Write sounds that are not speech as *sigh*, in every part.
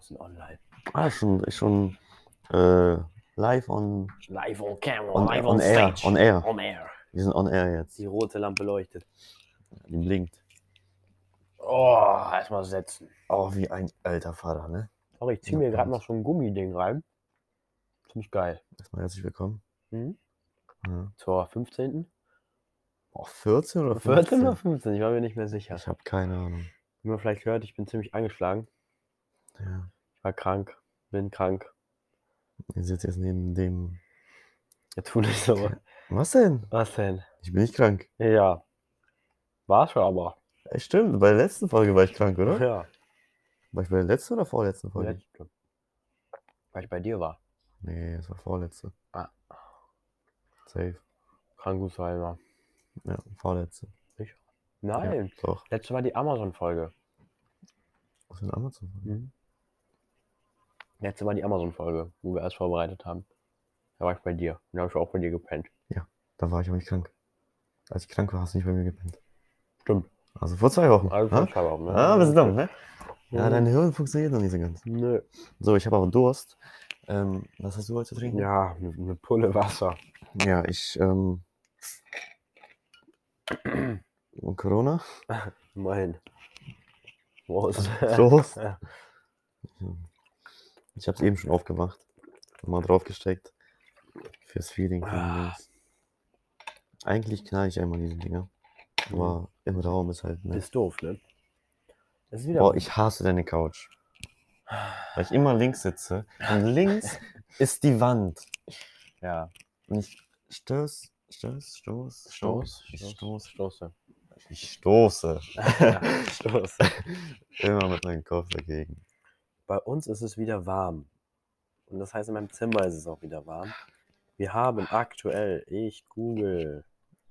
Sind online. Ah, ist schon, schon äh, live on, Live on camera, on, live on, on, air. stage. On air. On air. Wir sind on air jetzt. Die rote Lampe leuchtet. Die blinkt. Oh, erstmal setzen. Oh, wie ein alter Vater, ne? Sorry, ich ziehe mir gerade noch so ein Gummiding rein. Ziemlich geil. Erstmal herzlich willkommen. Mhm. Ja. Zur 15. Oh, 14 oder 15? 14 oder 15? Ich war mir nicht mehr sicher. Ich habe keine Ahnung. Wie man vielleicht hört, ich bin ziemlich angeschlagen. Ja. Ich war krank. Bin krank. Ihr sitzt jetzt neben dem. Ja, tu nicht so. Was denn? Was denn? Ich bin nicht krank. Ja. War schon aber. Ey, stimmt, bei der letzten Folge war ich krank, oder? Ja. War ich bei der letzten oder vorletzten Folge? Letzte. Weil ich bei dir war. Nee, es war vorletzte. Ah. Safe. Sein, ja. Ja, vorletzte. Nein. Ja, doch. Letzte war die Amazon-Folge. Was für ein Amazon? Mhm. Letzte war die Amazon-Folge, wo wir alles vorbereitet haben. Da war ich bei dir. Und da habe ich auch bei dir gepennt. Da war ich aber nicht krank. Als ich krank war, hast du nicht bei mir gepennt. Stimmt. Also vor zwei Wochen. Also, ha? ich habe auch, ne? Ah, wir sind dumm, ne? Ja, Mhm. dein Hirn funktioniert noch nicht so ganz. Nö. So, ich habe aber Durst. Ähm, was hast du heute zu trinken? Ja, eine Pulle Wasser. Ja, ich, ähm. Und Corona? *laughs* Immerhin. Prost. Prost. *laughs* Ich habe es eben schon aufgemacht. Mal draufgesteckt. Fürs Feeling. Ah. Eigentlich knall ich einmal diese Dinger. Aber im Raum ist halt, ne? Ist doof, ne? Das ist wieder. Boah, ich hasse deine Couch. Weil ich immer links sitze. Und links *laughs* ist die Wand. ja. Und ich stöß, stöß, stoß, Stoß. Ich Stoß. stoß. Stoße. Ich stoße. *laughs* ja, Stoß. *laughs* Immer mit meinem Kopf dagegen. Bei uns ist es wieder warm. Und das heißt, in meinem Zimmer ist es auch wieder warm. Wir haben aktuell, ich google.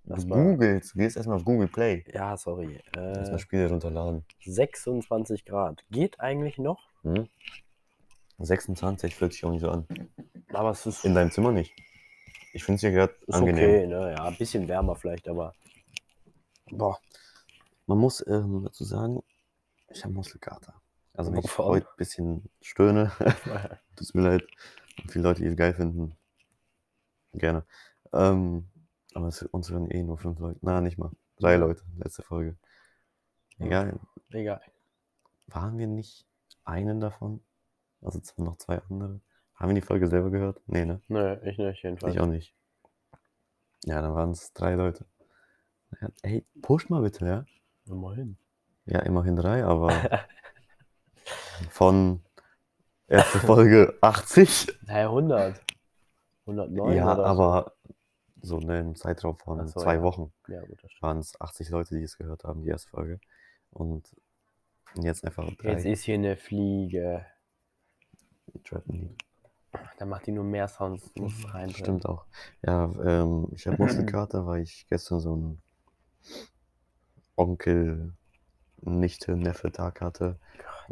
Das Du googelst, gehst erstmal auf Google Play. Ja, sorry. Erstmal Äh, Spiele runterladen. 26 Grad. Geht eigentlich noch, Hm? 26 fühlt sich auch nicht so an. aber es ist, In deinem Zimmer nicht. Ich finde es hier gerade angenehm. okay, ne? Ja, ein bisschen wärmer vielleicht, aber. Boah. Man muss ähm, dazu sagen, ich habe Muskelkater. Also wenn ich heute ein bisschen stöhne, *laughs* tut mir leid. Viele Leute, die es geil finden, gerne. Ähm, aber es, uns hören eh nur fünf Leute. Na, nicht mal. Drei Leute, letzte Folge. Egal. Egal. Waren wir nicht einen davon? Also noch zwei andere. Haben wir die Folge selber gehört? Nee, ne? Nö, ich nicht, jedenfalls. Ich auch nicht. Ja, dann waren es drei Leute. Ja, ey, push mal bitte, ja? Immerhin. Ja, immerhin drei, aber *laughs* von erste Folge 80. Hey, 100. 109 ja, oder aber so ne, im Zeitraum von Ach so, zwei ja. Wochen. Ja, gut, das stimmt. waren es 80 Leute, die es gehört haben, die erste Folge. Und jetzt einfach drei. Jetzt ist hier eine Fliege. trappen die. Da macht die nur mehr Sounds. Muss rein. Stimmt auch. Ja, ähm, ich habe Muskelkater, *clears throat* weil ich gestern so einen Onkel, Nichte, Neffe-Tag hatte,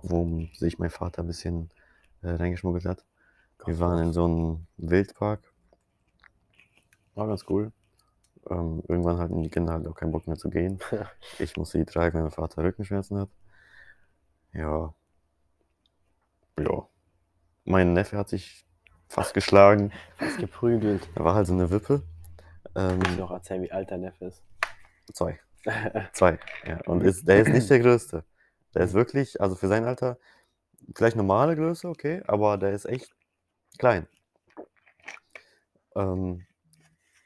wo sich mein Vater ein bisschen äh, reingeschmuggelt hat. Wir waren in so einem Wildpark. War ganz cool. Ähm, irgendwann hatten die Kinder halt auch keinen Bock mehr zu gehen. *laughs* Ich musste die tragen, weil mein Vater Rückenschmerzen hat. Ja. Ja. Mein Neffe hat sich fast geschlagen. *laughs* Fast geprügelt. Er war halt so eine Wippe. Ähm, ich noch erzählen, wie alt dein Neffe ist. zwei. *laughs* Zwei. Ja. Und ist, der ist nicht der Größte. Der ist wirklich, also für sein Alter, vielleicht normale Größe, okay, aber der ist echt klein. Ähm,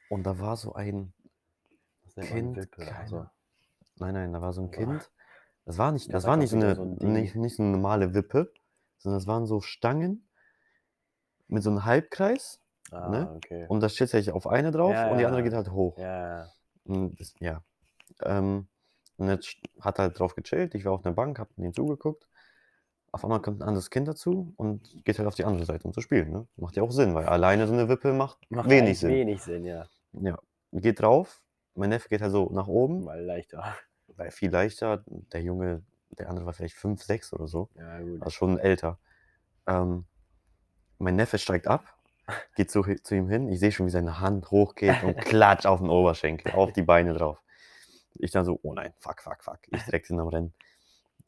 und da war so ein, Kind, Wippe, also. nein, nein, da war so ein. Kind. Das war nicht, Ja, das sag war nicht eine, so nicht, nicht eine normale Wippe, sondern das waren so Stangen mit so einem Halbkreis Ah, ne? okay. und da steht sich auf eine drauf Ja, und die ja. andere geht halt hoch. Ja, ja. Und das, ja. Ähm, und jetzt hat er halt drauf gechillt. Ich war auf der Bank, hab ihm zugeguckt. Auf einmal kommt ein anderes Kind dazu und geht halt auf die andere Seite, um zu spielen. Ne? Macht ja auch Sinn, weil alleine so eine Wippe macht, Macht wenig Sinn. Wenig Sinn, ja. Ja. Geht drauf. Mein Neffe geht halt so nach oben, Weil leichter. weil viel leichter. Der Junge, der andere war vielleicht 5, 6 oder so. Ja, gut. Also schon älter. Ähm, mein Neffe steigt ab, geht zu, zu ihm hin. Ich sehe schon, wie seine Hand hochgeht und *laughs* klatscht auf den Oberschenkel, auf die Beine drauf. Ich dann so, oh nein, fuck, fuck, fuck. Ich direkt hin am Rennen.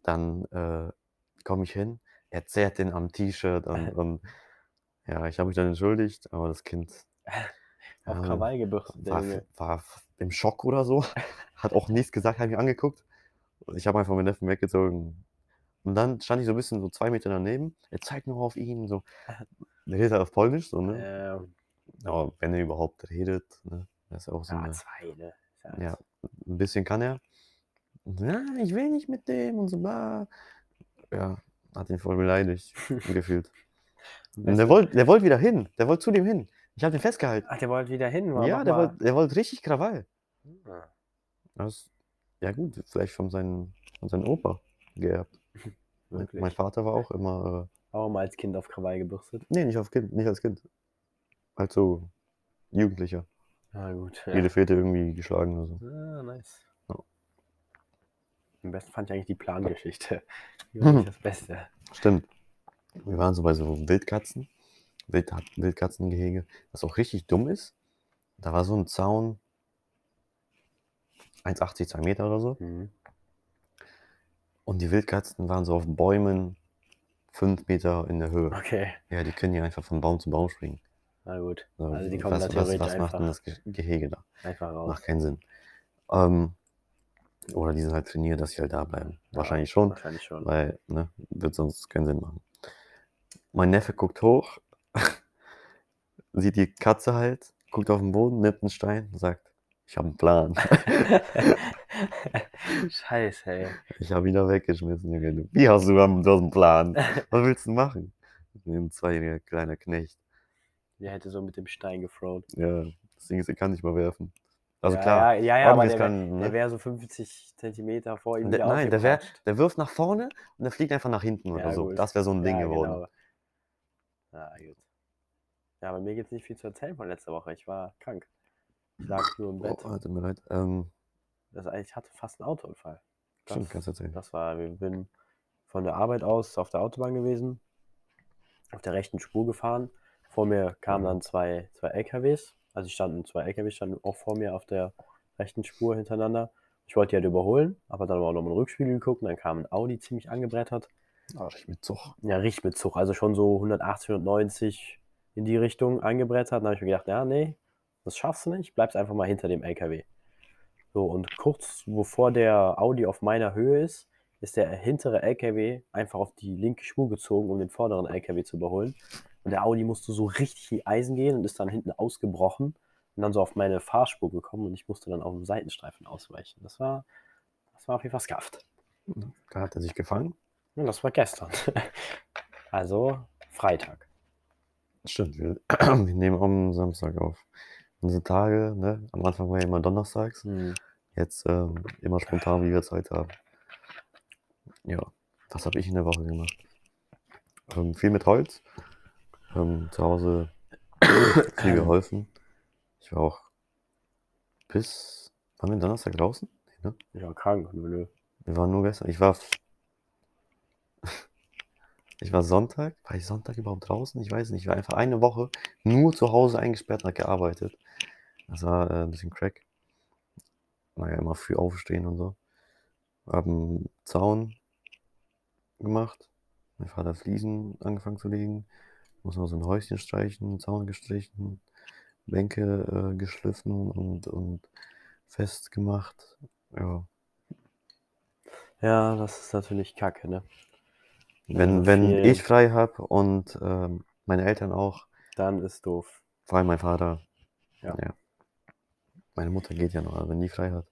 Dann äh, komme ich hin. er zerrt den am T-Shirt und, *laughs* und ja, ich habe mich dann entschuldigt, aber das Kind *laughs* Auf Ja, Krawall gebürstet, war, war im Schock oder so, *laughs* hat auch nichts gesagt, hat mich angeguckt. Ich habe einfach meinen Neffen weggezogen. Und dann stand ich so ein bisschen so zwei Meter daneben. Er zeigt nur auf ihn, so. Der redet halt auf Polnisch, so, ne? Ähm, Aber wenn er überhaupt redet, ne? Das ist auch so ja, eine, zwei, ne? Ist ja, ein bisschen kann er. Ja, ich will nicht mit dem und so, bla. Ja, hat ihn voll beleidigt, *laughs* gefühlt. Und der wollte der wollt wieder hin, der wollte zu dem hin. Ich habe den festgehalten. Ach, der wollte wieder hin. war Ja, der wollte der wollt richtig Krawall. Ah, Das, ja gut, vielleicht von seinem, von seinem Opa geerbt. *laughs* wirklich. Mein Vater war auch immer, äh, Auch mal als Kind auf Krawall gebürstet. nee, nicht, auf kind, nicht als Kind. Als so Jugendlicher. Na gut. Jede Vierte irgendwie geschlagen oder so. Ah, nice. Ja. Am besten fand ich eigentlich die Plangeschichte. *laughs* Die war nicht das Beste. Stimmt. Wir waren so bei so Wildkatzen, Wild, Wildkatzengehege, was auch richtig dumm ist. Da war so ein Zaun, 1,80, 2 Meter oder so. Mhm. Und die Wildkatzen waren so auf Bäumen 5 Meter in der Höhe. Okay, Ja, die können ja einfach von Baum zu Baum springen. Na gut. So, Also die kommen was, da was, theoretisch was macht denn das Ge- Gehege da? einfach raus. Macht keinen Sinn. Ähm, oder die sind halt trainiert, dass sie halt da bleiben. Ja, Wahrscheinlich schon, Wahrscheinlich schon. weil, ne, wird sonst keinen Sinn machen. Mein Neffe guckt hoch, *laughs* sieht die Katze halt, guckt auf den Boden, nimmt einen Stein und sagt, ich habe einen Plan. *laughs* Scheiße, ey. Ich habe ihn da weggeschmissen, Junge. Wie hast du, du hast einen Plan? *laughs* Was willst du machen? Ein zweijähriger kleiner Knecht. Der hätte so mit dem Stein gefroht. Ja, das Ding ist, er kann nicht mal werfen. Also ja, klar, Ja, ja, ja aber der, kann, wär, ne? wäre so 50 Zentimeter vor ihm Der- nein, der wär-. Der wirft nach vorne und der fliegt einfach nach hinten Ja, oder so. gut. Das wäre so ein Ding geworden. Genau. Ja, gut. Ja, aber mir gibt es nicht viel zu erzählen von letzter Woche. Ich war krank. Ich lag nur im Bett. Oh, tut mir leid. Ähm, Das, ich hatte fast einen Autounfall. stimmt, Das- kannst du erzählen. Das war, wir bin von der Arbeit aus auf der Autobahn gewesen, auf der rechten Spur gefahren. Vor mir kamen Mhm. dann zwei, zwei LKWs. Also standen zwei LKWs standen auch vor mir auf der rechten Spur hintereinander. Ich wollte die halt überholen, aber dann auch noch mal in den Rückspiegel geguckt und dann kam ein Audi ziemlich angebrettert. Ah, ich mit Zug. Ja, richtig mit Zug, also schon so 180, 190 in die Richtung angebrettert. Dann habe ich mir gedacht, ja, nee, das schaffst du nicht, bleibst einfach mal hinter dem LKW. So, und kurz bevor der Audi auf meiner Höhe ist, ist der hintere LKW einfach auf die linke Spur gezogen, um den vorderen LKW zu überholen. Und der Audi musste so richtig in die Eisen gehen und ist dann hinten ausgebrochen und dann so auf meine Fahrspur gekommen und ich musste dann auf den Seitenstreifen ausweichen. Das war, das war auf jeden Fall skafft. Da hat er sich gefangen. Und das war gestern. *laughs* also Freitag. Stimmt, wir, *clears throat* wir nehmen am Samstag auf. Unsere Tage, ne? Am Anfang war ja immer donnerstags. Hm. Jetzt ähm, immer spontan, wie wir Zeit haben. Ja, das habe ich in der Woche gemacht. Ähm, viel mit Holz. Ähm, zu Hause viel geholfen. Ich war auch bis. Waren wir Donnerstag draußen? Nee, ne? Ich war krank. Nö. Wir waren nur gestern. Ich war. *laughs* Ich war Sonntag. War ich Sonntag überhaupt draußen? Ich weiß nicht. Ich war einfach eine Woche nur zu Hause eingesperrt und hab gearbeitet. Das war äh, ein bisschen crack. Naja, immer früh aufstehen und so. Hab einen Zaun gemacht. Mein Vater hat Fliesen angefangen zu legen. Muss noch so ein Häuschen streichen, Zaun gestrichen, Bänke äh, geschliffen und, und festgemacht. Ja. Ja, das ist natürlich kacke, ne? Wenn, Also wenn viel- ich frei habe und ähm, meine Eltern auch, Dann ist doof. vor allem mein Vater. Ja. Meine Mutter geht ja noch, aber wenn die frei hat,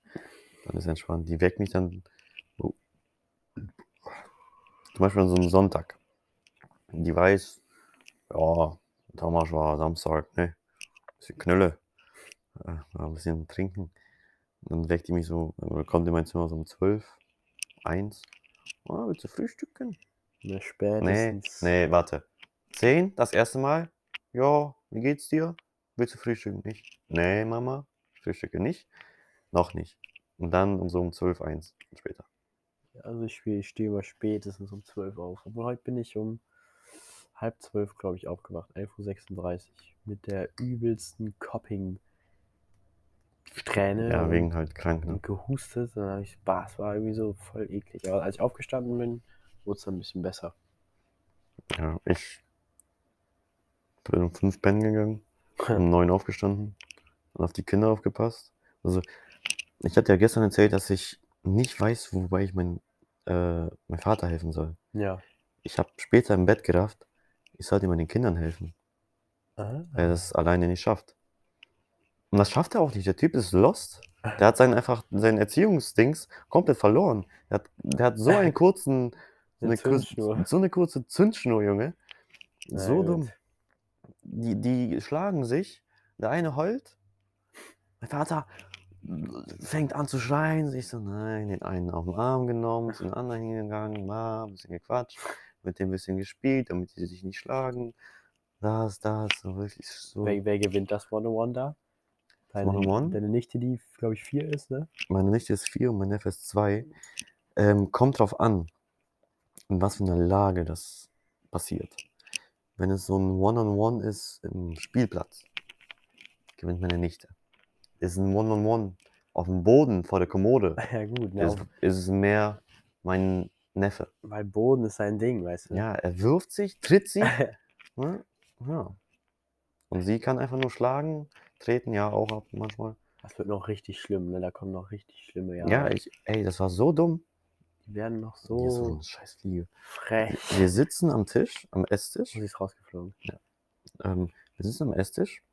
dann ist entspannt. Die weckt mich dann so, zum Beispiel an so einem Sonntag. Die weiß, ja, Thomas war Samstag, ne? Bisschen Knülle, äh, ein bisschen trinken. Und dann weckt die mich so, oder kommt in mein Zimmer so um 12, 1. Oh, willst du frühstücken? Ne, Nee, spätestens. nee, warte. 10, das erste Mal? Ja, wie geht's dir? Willst du frühstücken? Nicht? Nee, Mama, ich frühstücke nicht. Noch nicht. Und dann um so um 12, 1 später. Also ich, ich stehe immer spätestens um 12 auf. Obwohl heute bin ich um halb zwölf, glaube ich, aufgewacht. 11.36 Uhr. Mit der übelsten Copping-Träne. Ja, und- wegen halt krank, ne? und gehustet. Dann habe ich, bah, es war irgendwie so voll eklig. Aber als ich aufgestanden bin, wurde es dann ein bisschen besser. Ja, ich bin um fünf pennen gegangen, *laughs* um neun aufgestanden und auf die Kinder aufgepasst. Also, ich hatte ja gestern erzählt, dass ich nicht weiß, wobei ich mein, äh, meinem Vater helfen soll. Ja. Ich habe später im Bett gerafft, ich sollte meinen Kindern helfen, Ah. weil er es alleine nicht schafft. Und das schafft er auch nicht. Der Typ ist lost. Der hat seinen einfach seinen Erziehungsdings komplett verloren. Der hat, der hat so *laughs* einen kurzen, so Eine eine, kur- Zündschnur. so eine kurze Zündschnur, Junge. Na So gut. dumm. Die, die schlagen sich. Der eine heult. Mein Vater fängt an zu schreien. Ich so, nein, den einen auf den Arm genommen, zu den anderen hingegangen, mal ein bisschen gequatscht, mit dem ein bisschen gespielt, damit die sich nicht schlagen. Das, das, so wirklich so. Wer, wer gewinnt das One-on-One da? Deine, One-on-One? deine Nichte, die, glaube ich, vier ist, ne? Meine Nichte ist vier und mein Neffe ist zwei. Ähm, kommt drauf an, in was für einer Lage das passiert. Wenn es so ein One-on-One ist im Spielplatz, gewinnt meine Nichte. Ist ein One-on-One auf dem Boden vor der Kommode, *laughs* Ja, gut, ne? ist, ist es mehr mein Neffe. Weil Boden ist sein Ding, weißt du? Ja, er wirft sich, tritt sie. *laughs* ne? Ja. Und sie kann einfach nur schlagen, treten, ja, auch ab manchmal. Das wird noch richtig schlimm, ne? Da kommen noch richtig schlimme Jahre. Ja, ich, ey, das war so dumm. Die werden noch so so eine scheiß Fliege. frech. Wir sitzen am Tisch, am Esstisch. Sie ist rausgeflogen. Ähm, wir sitzen am Esstisch.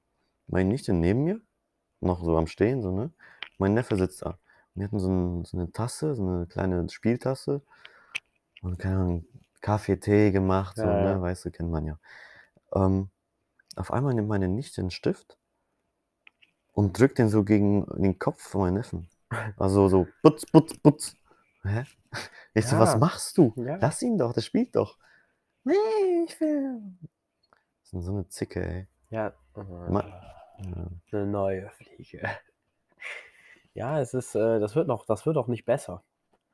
Meine Nichte neben mir, noch so am Stehen, so, ne? Mein Neffe sitzt da. Und wir hatten so, ein, so eine Tasse, so eine kleine Spieltasse. Und keine Ahnung, Kaffee, Tee gemacht, so, Ja, ja. ne? Weißt du, kennt man ja. Ähm, auf einmal nimmt meine Nichte einen Stift und drückt den so gegen den Kopf von meinem Neffen. Also so, putz, putz, putz. Hä? Ich so, was Ja. machst du? Ja. Lass ihn doch, der spielt doch. Nee, ich will. Das ist so eine Zicke, ey. Ja. Ma- Ja. Eine neue Fliege. Ja, es ist, äh, das wird noch, das wird auch nicht besser.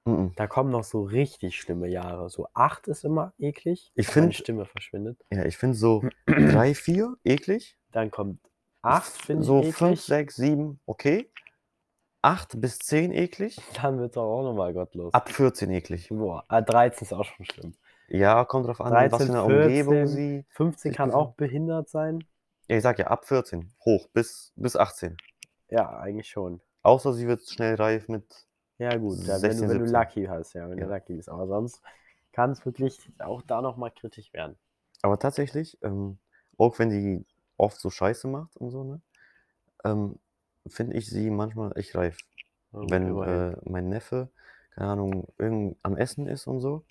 Mhm. Da kommen noch so richtig schlimme Jahre. So acht ist immer eklig. Ich weil meine find- Stimme verschwindet. Ja, ich finde so drei, vier eklig. Dann kommt acht, finde ich So eklig. fünf, sechs, sieben, okay. Acht bis zehn eklig. Dann wird es auch nochmal gottlos. Ab 14 eklig. Boah, äh, 13 ist auch schon schlimm. Ja, kommt drauf an, in was 13, für einer Umgebung 14. sie. 15 Ich kann auch behindert sein. Ja, ich sag ja, ab 14. Hoch, bis, bis 18. Ja, eigentlich schon. Außer sie wird schnell reif mit. Ja, gut, ja, wenn, 16, du, wenn du 17. lucky hast, ja, wenn Ja. du lucky bist. Aber sonst kann es wirklich auch da nochmal kritisch werden. Aber tatsächlich, ähm, auch wenn die oft so Scheiße macht und so, ne? Ähm, finde ich sie manchmal echt reif. Gut, wenn äh, mein Neffe, keine Ahnung, irgend am Essen ist und so,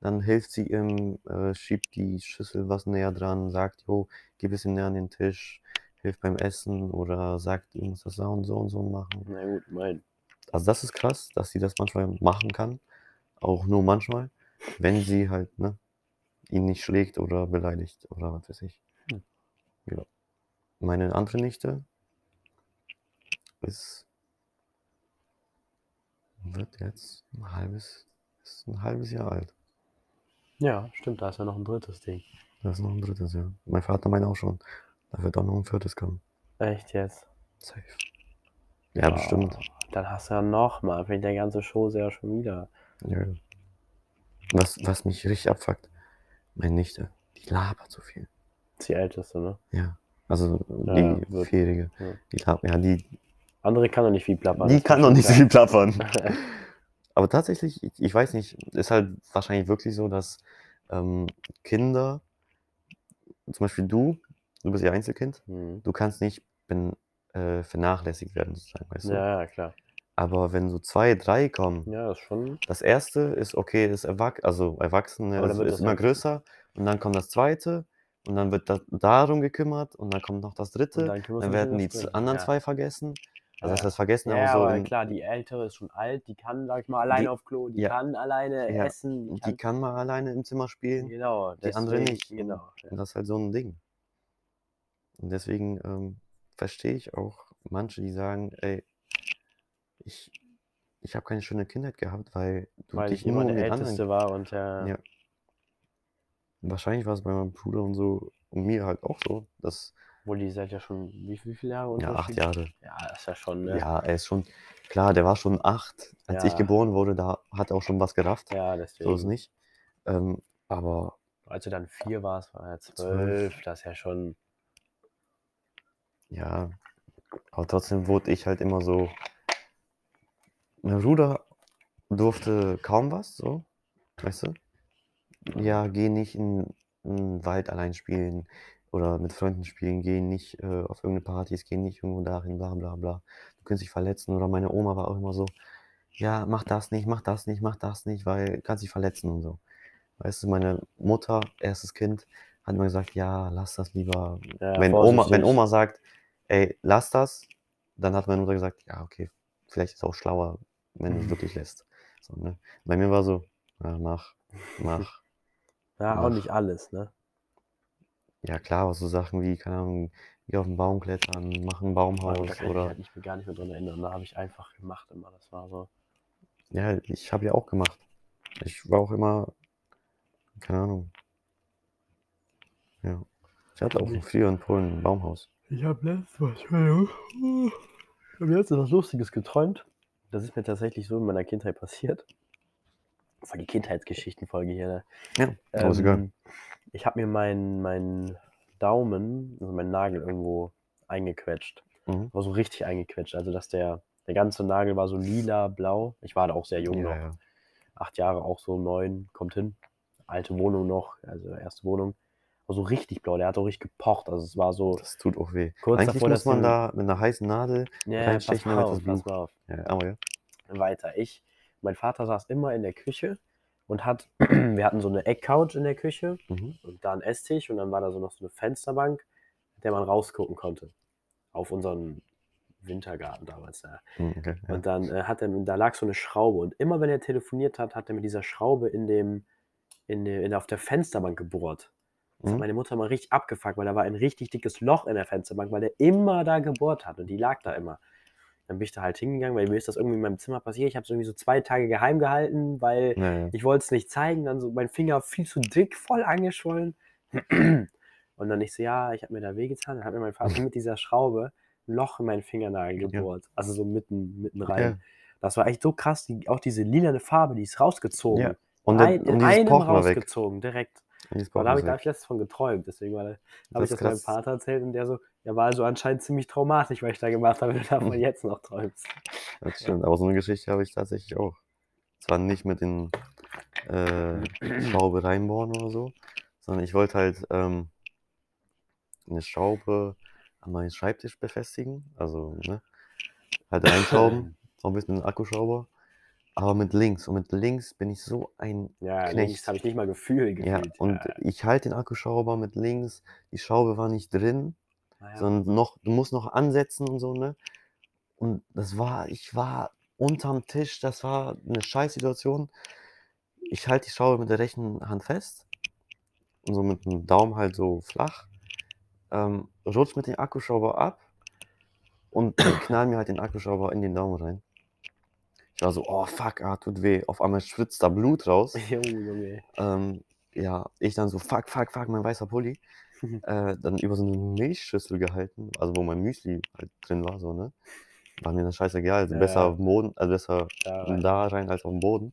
dann hilft sie ihm, äh, schiebt die Schüssel was näher dran, sagt, jo, geh ein bisschen näher an den Tisch, hilft beim Essen oder sagt, du musst das so und so und so machen. Na gut, immerhin. Also das ist krass, dass sie das manchmal machen kann, auch nur manchmal, wenn sie halt, ne, ihn nicht schlägt oder beleidigt oder was weiß ich. Hm. Ja. Meine andere Nichte ist wird jetzt ein halbes, ist ein halbes Jahr alt. Ja, stimmt, da ist ja noch ein drittes Ding. Das ist noch ein drittes Jahr. Mein Vater meint auch schon, da wird auch noch ein viertes kommen. Echt jetzt? Safe. Ja, bestimmt. Oh, dann hast du ja nochmal, fängt der ganze Show ja schon wieder. Ja. Was, was mich richtig abfuckt, meine Nichte, die labert so viel. Das die älteste, ne? Ja. Also die ja, wird- Vierjährige. ja. Die labert, ja, die, Andere kann doch nicht viel plappern. die das kann schon nicht viel plappern. *laughs* Aber tatsächlich, ich, ich weiß nicht, ist halt wahrscheinlich wirklich so, dass ähm, Kinder, zum Beispiel du, du bist ja Einzelkind, Hm. du kannst nicht ben, äh, vernachlässigt werden, sozusagen, weißt du? Ja, ja, klar. Aber wenn so zwei, drei kommen, Ja, das ist schon. das erste ist okay, ist erwach also Erwachsene, Aber dann ist, wird ist das immer ja- größer und dann kommt das zweite und dann wird da, darum gekümmert und dann kommt noch das dritte, dann, dann werden die z- anderen Ja. zwei vergessen. Also das Ja. heißt vergessen, Ja, aber so aber in, klar, die Ältere ist schon alt, die kann, sag ich mal, alleine Die- auf Klo, die ja. kann alleine Ja, essen, die kann, kann mal alleine im Zimmer spielen genau, die andere deswegen- nicht. Genau. Ja. und das ist halt so ein Ding. Und deswegen ähm, verstehe ich auch manche, die sagen, ey, ich, ich habe keine schöne Kindheit gehabt, weil du Weil dich ich immer um der den anderen Älteste war und der. Ja. Wahrscheinlich war es bei meinem Bruder und so und mir halt auch so, dass Obwohl die seid ja schon, wie, wie viele Jahre ja acht? Jahre. Ja, ist ja schon, ne? Ja, er ist schon klar, der war schon acht, als ich Ja. geboren wurde, da hat er auch schon was gerafft. Ja, So deswegen. ist nicht. Ähm, aber Als du dann vier warst, war er Zwölf. zwölf. Das ist ja schon. Ja, aber trotzdem wurde ich halt immer so. Mein Bruder durfte kaum was, so, weißt du? Ja, geh nicht in, in den Wald allein spielen oder mit Freunden spielen, geh nicht äh, auf irgendeine Partys, geh nicht irgendwo dahin, bla bla bla. Du kannst dich verletzen. Oder meine Oma war auch immer so, ja, mach das nicht, mach das nicht, mach das nicht, weil du kannst dich verletzen und so. Weißt du, meine Mutter, erstes Kind, hat immer gesagt, ja, lass das lieber. Ja, wenn, Oma, wenn. Oma sagt, ey, lass das, dann hat meine Mutter gesagt, ja, okay, vielleicht ist es auch schlauer, wenn du es wirklich lässt. So, ne? Bei mir war so, ja, mach, mach. *laughs* Ja, auch Ach. nicht alles, ne? Ja, klar, so Sachen wie, keine Ahnung, geh auf den Baum klettern, mach ein Da Baumhaus ich oder. halt nicht, gar nicht mehr dran erinnern. Da habe ich einfach gemacht immer. Das war so. Ja, ich habe ja auch gemacht. Ich war auch immer, keine Ahnung. Ja. Ich hatte auch früher in Polen ein Baumhaus. Ich habe letztens was. Ich habe letztens was Lustiges geträumt. Das ist mir tatsächlich so in meiner Kindheit passiert. Voll die Kindheitsgeschichtenfolge hier, ne? Ja, ist egal. Ähm, ich habe mir meinen meinen Daumen, also meinen Nagel irgendwo eingequetscht. Mhm. War so richtig eingequetscht. Also, dass der, der ganze Nagel war so lila, blau. Ich war da auch sehr jung noch. Ja, ja. Acht Jahre, auch so neun, kommt hin. Alte Wohnung noch, also erste Wohnung. War so richtig blau. Der hat auch richtig gepocht. Also, es war so. Das tut auch weh. Kurz Eigentlich davor, muss dass man da mit einer heißen Nadel Ja, pass reinstechen, mal damit auf, das pass Blut. mal auf. Ja, aber ja. weiter. Ich, mein Vater saß immer in der Küche und hat, *clears throat* wir hatten so eine Eckcouch in der Küche Mhm. und da ein Esstisch und dann war da so noch so eine Fensterbank, mit der man rausgucken konnte. Auf unseren Wintergarten damals da. Mhm, Okay, ja. Und dann äh, hat er, da lag so eine Schraube und immer wenn er telefoniert hat, hat er mit dieser Schraube in dem, in in, auf der Fensterbank gebohrt. Das hat Mhm. meine Mutter mal richtig abgefuckt, weil da war ein richtig dickes Loch in der Fensterbank, weil der immer da gebohrt hat und die lag da immer. Dann bin ich da halt hingegangen, weil mir ist das irgendwie in meinem Zimmer passiert. Ich habe es irgendwie so zwei Tage geheim gehalten, weil Ja, ja. ich wollte es nicht zeigen. Dann so mein Finger viel zu dick, voll angeschwollen. Und dann ich so, ja, ich habe mir da wehgetan. Dann hat mir mein Vater *laughs* mit dieser Schraube ein Loch in meinen Fingernagel Ja. gebohrt. Also so mitten, mitten rein. Ja. Das war echt so krass. Die, auch diese lilane Farbe, die ist rausgezogen. Ja. Und, der, Ein, und in dieses Pochen rausgezogen, direkt. Pochen da habe ich, da hab ich letztens von geträumt. Deswegen habe ich das meinem. Vater erzählt und der so, ja, war also anscheinend ziemlich traumatisch, was ich da gemacht habe, wenn du davon *laughs* jetzt noch träumst. Das stimmt, aber so eine Geschichte habe ich tatsächlich auch. Zwar nicht mit den äh, *clears throat* Schraube reinbohren oder so, sondern ich wollte halt ähm, eine Schraube an meinen Schreibtisch befestigen, also ne, halt *clears throat* reinschrauben, so ein bisschen mit einem Akkuschrauber, aber mit links. Und mit links bin ich so ein Ja, Knecht. links habe ich nicht mal Gefühl Ja, gefühlt. und ich halte den Akkuschrauber mit links, die Schraube war nicht drin, naja. sondern noch, du musst noch ansetzen und so, ne? Und das war, ich war unterm Tisch, das war eine Scheißsituation. Ich halte die Schraube mit der rechten Hand fest und so mit dem Daumen halt so flach, ähm, rutsch mit dem Akkuschrauber ab und knall mir halt den Akkuschrauber in den Daumen rein. Ich war so, oh fuck, ah, tut weh. Auf einmal spritzt da Blut raus. *laughs* Junge, Junge. Ähm, ja, ich dann so, fuck, fuck, fuck, mein weißer Pulli. *laughs* äh, dann über so eine Milchschüssel gehalten, also wo mein Müsli halt drin war, so, ne? War mir das scheißegal, also Ja, besser ja. auf dem Boden, also besser Da da, rein. rein als auf dem Boden.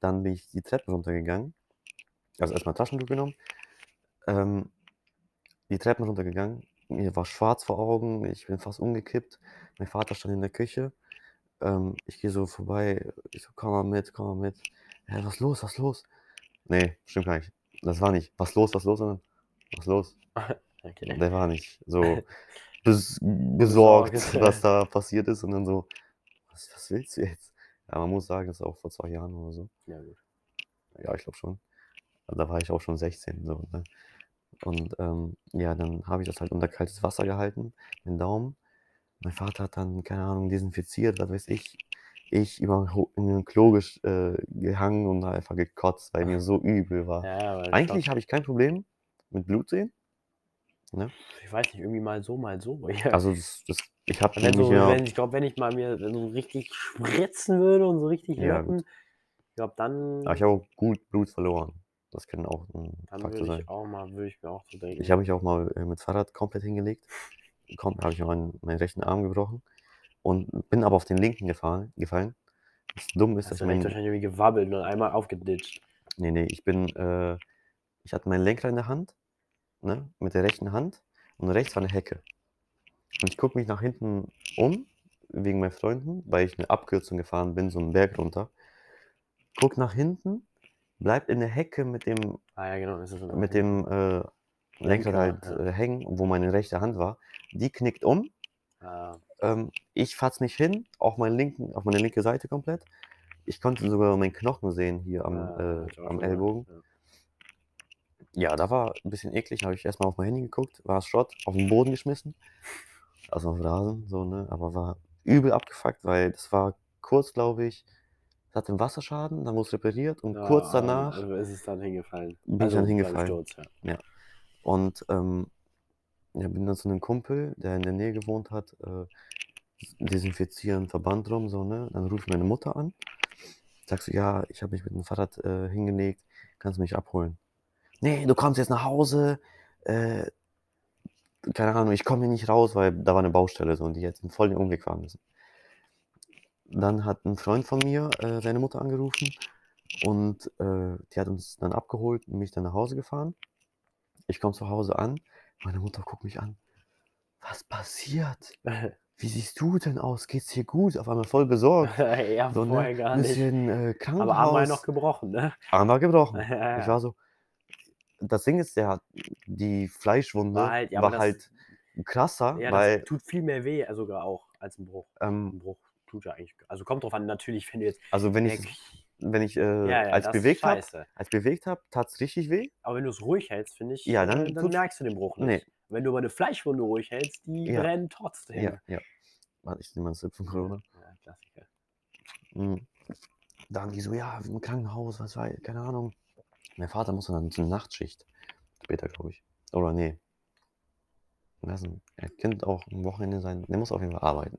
Dann bin ich die Treppe runtergegangen. Also erstmal Taschentuch genommen. Ähm, die Treppen runtergegangen. Mir war schwarz vor Augen, ich bin fast umgekippt. Mein Vater stand in der Küche. Ähm, ich gehe so vorbei, ich so, komm mal mit, komm mal mit. Hä, was los, was los? Nee, stimmt gar nicht. Das war nicht, was los, was los, sondern was los? *laughs* Okay. Der war nicht so *laughs* bes besorgt, Besorgt. was da passiert ist und dann so, was, was willst du jetzt? Ja, man muss sagen, das ist auch vor zwei Jahren oder so. Ja, gut. Ja, ich glaube schon. Also da war ich auch schon 16. So, ne? Und ähm, ja, dann habe ich das halt unter kaltes Wasser gehalten, den Daumen. Mein Vater hat dann, keine Ahnung, desinfiziert, was weiß ich. Ich über in den Klo äh, gehangen und einfach gekotzt, weil mir so übel war. Ja, Eigentlich habe ich kein Problem mit Blut sehen. ich weiß nicht, irgendwie mal so, mal so. *laughs* Ja. Also das, das, ich habe wenn nicht so, mehr. wenn, ich glaube, wenn ich mal mir so richtig spritzen würde und so richtig Ja, locken, ich glaube, dann, Aber ich habe auch gut Blut verloren. Das kann auch ein dann Faktor würde sein. ich auch mal, würde ich mir auch so denken. Ich habe mich auch mal äh, mit Fahrrad komplett hingelegt. Kom habe ich meinen, meinen rechten Arm gebrochen und bin aber auf den linken gefahren, gefallen. Das dumm ist, dass ich mein, wahrscheinlich irgendwie gewabbelt und einmal aufgeditscht. nee, nee, ich bin, äh, ich hatte mein Lenkrad in der Hand, ne, mit der rechten Hand und rechts war eine Hecke. Und ich gucke mich nach hinten um, wegen meinen Freunden, weil ich eine Abkürzung gefahren bin, so einen Berg runter. Guck nach hinten, bleibt in der Hecke mit dem, Ah ja, genau. Das ist so mit dem äh, Lenkrad halt ja. äh, hängen, wo meine rechte Hand war. Die knickt um. Ah, Ähm, ich fass nicht hin, auch meinen linken, auf meine linke Seite komplett. Ich konnte sogar meinen Knochen sehen hier am, ah, äh, ich am Ellbogen. gehört, Ja, da war ein bisschen eklig. Habe ich erstmal auf mein Handy geguckt, war es Schrott, auf den Boden geschmissen. Also auf den Rasen, so, ne? Aber war übel abgefuckt, weil das war kurz, glaube ich, es hatte einen Wasserschaden, dann wurde es repariert und Ja. kurz Ah, danach Also ist es dann hingefallen. bin ich also dann beim hingefallen. Sturz, ja. Und ähm, ja, bin dann zu einem Kumpel, der in der Nähe gewohnt hat, äh, desinfizieren Verband rum, so, ne? Dann rufe ich meine Mutter an. Sagst du, ja, ich habe mich mit dem Fahrrad äh, hingelegt, kannst du mich abholen? Nee, du kommst jetzt nach Hause, äh, keine Ahnung, ich komme hier nicht raus, weil da war eine Baustelle so und die jetzt voll den Umweg fahren müssen. Dann hat ein Freund von mir äh, seine Mutter angerufen und äh, die hat uns dann abgeholt und mich dann nach Hause gefahren. Ich komme zu Hause an, meine Mutter guckt mich an. Was passiert? *laughs* Wie siehst du denn aus? Geht's dir gut? Auf einmal voll besorgt. *laughs* ja, So, vorher ne? gar nicht. Bisschen äh, Aber Krankenhaus. Arm war ja noch gebrochen, ne? Arm war gebrochen. Ja, *laughs* Ich ja. war so. Das Ding ist, hat die Fleischwunde War war halt- halt, ja, aber das- krasser, Ja, weil das tut viel mehr weh, äh, sogar auch, als ein Bruch. ähm, Ein Bruch tut ja eigentlich. Also kommt drauf an, natürlich, wenn du jetzt. also wenn ich wenn ich äh, ja, ja, als bewegt habe, scheiße. als bewegt habe, tat's richtig weh. Aber wenn du es ruhig hältst, finde ich, Ja, dann dann merkst du den Bruch nicht. Nee. Wenn du aber eine Fleischwunde ruhig hältst, die Ja. brennt trotzdem. Ja, ja. Warte, ich nehme mal einen Sip von Corona. Ja, Klassiker. Mhm. Dann die so, ja, im Krankenhaus, was weiß ich, keine Ahnung. Mein Vater musste dann zur Nachtschicht. Später, glaube ich. Oder nee. Lass ihn. Er könnte auch am Wochenende sein. Der muss auf jeden Fall arbeiten.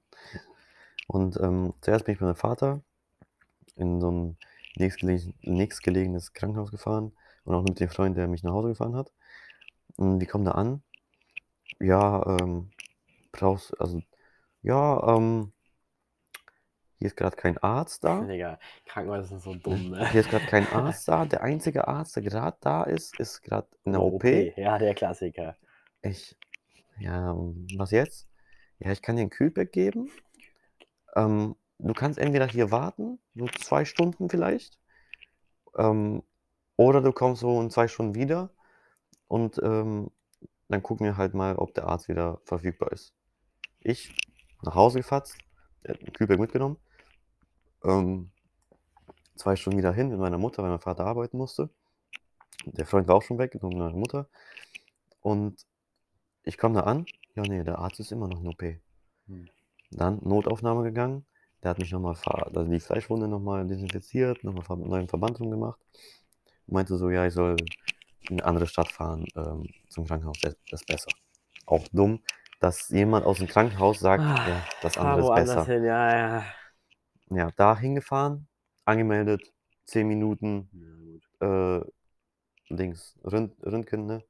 Und ähm, zuerst bin ich mit meinem Vater in so ein nächstgelegen, nächstgelegenes Krankenhaus gefahren und auch mit dem Freund, der mich nach Hause gefahren hat. Und wir kommen da an. Ja, ähm, brauchst, also, ja, ähm, hier ist gerade kein Arzt da. *laughs* Digga, Krankenhäuser sind so dumm, ne? Hier ist gerade kein *laughs* Arzt da. Der einzige Arzt, der gerade da ist, ist gerade in der Oh, OP. Ja, der Klassiker. Ich, ja, was jetzt? Ja, ich kann dir ein Kühlpack geben. Ähm, du kannst entweder hier warten, so zwei Stunden vielleicht, ähm, oder du kommst so in zwei Stunden wieder und ähm, dann gucken wir halt mal, ob der Arzt wieder verfügbar ist. Ich nach Hause gefatzt, ein Kühlpack mitgenommen, ähm, zwei Stunden wieder hin mit meiner Mutter, weil mein Vater arbeiten musste. Der Freund war auch schon weg, nur mit meiner Mutter. Und ich komme da an, ja, nee, der Arzt ist immer noch in OP. Hm. Dann Notaufnahme gegangen. Der hat mich nochmal, also die Fleischwunde nochmal desinfiziert, nochmal einen neuen Verband drum gemacht. Meinte so, ja, ich soll in eine andere Stadt fahren, ähm, zum Krankenhaus, das das ist besser. Auch dumm, dass jemand aus dem Krankenhaus sagt, Ah, ja, das andere ist besser. hin, ja, ja. Ja, da hingefahren, angemeldet, 10 Minuten, äh, Dings, Rönt Röntgen, ne?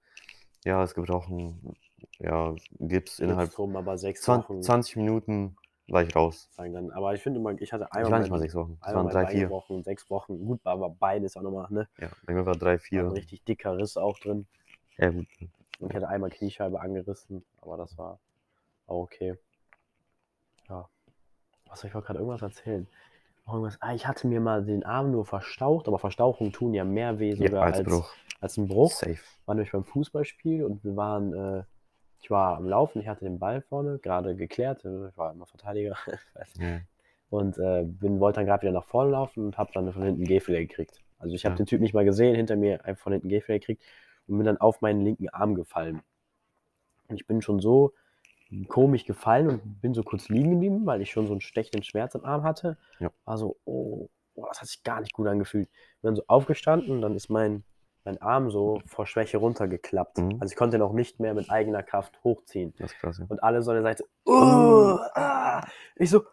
Ja, ist gebrochen. Ja, Gips innerhalb drum, aber sechs 20, Wochen 20 Minuten war ich raus. dann. Aber ich finde immer, ich hatte Ich einmal war nicht mal sechs Wochen. Es waren drei, vier. Gebrochen, sechs Wochen. Gut, aber Bein ist auch nochmal, ne? Ja, bei mir war drei, War vier. ein richtig dicker Riss auch drin. Ja, gut. Und ich hatte einmal Kniescheibe angerissen, aber das war auch okay. Ja. Was ich wollte gerade irgendwas erzählen. Irgendwas, ah, ich hatte mir mal den Arm nur verstaucht, aber Verstauchungen tun ja mehr weh Ja, sogar als als, Bruch. als ein Bruch. Safe. War nämlich beim Fußballspiel und wir waren, äh, ich war am Laufen, ich hatte den Ball vorne, gerade geklärt, äh, ich war immer Verteidiger. *laughs* Ja. und äh, bin, wollte dann gerade wieder nach vorne laufen und habe dann von hinten Gehfehler gekriegt. Also ich habe Ja. den Typ nicht mal gesehen, hinter mir einfach von hinten Gehfehler gekriegt und bin dann auf meinen linken Arm gefallen. Und ich bin schon so komisch gefallen und bin so kurz liegen geblieben, weil ich schon so einen stechenden Schmerz am Arm hatte. Ja. War so, oh, oh, das hat sich gar nicht gut angefühlt. Bin dann so aufgestanden und dann ist mein, mein Arm so vor Schwäche runtergeklappt. Mhm. Also ich konnte ihn auch nicht mehr mit eigener Kraft hochziehen. Das ist krass, ja. Und alle so an der Seite, oh, ah. ich so, uh,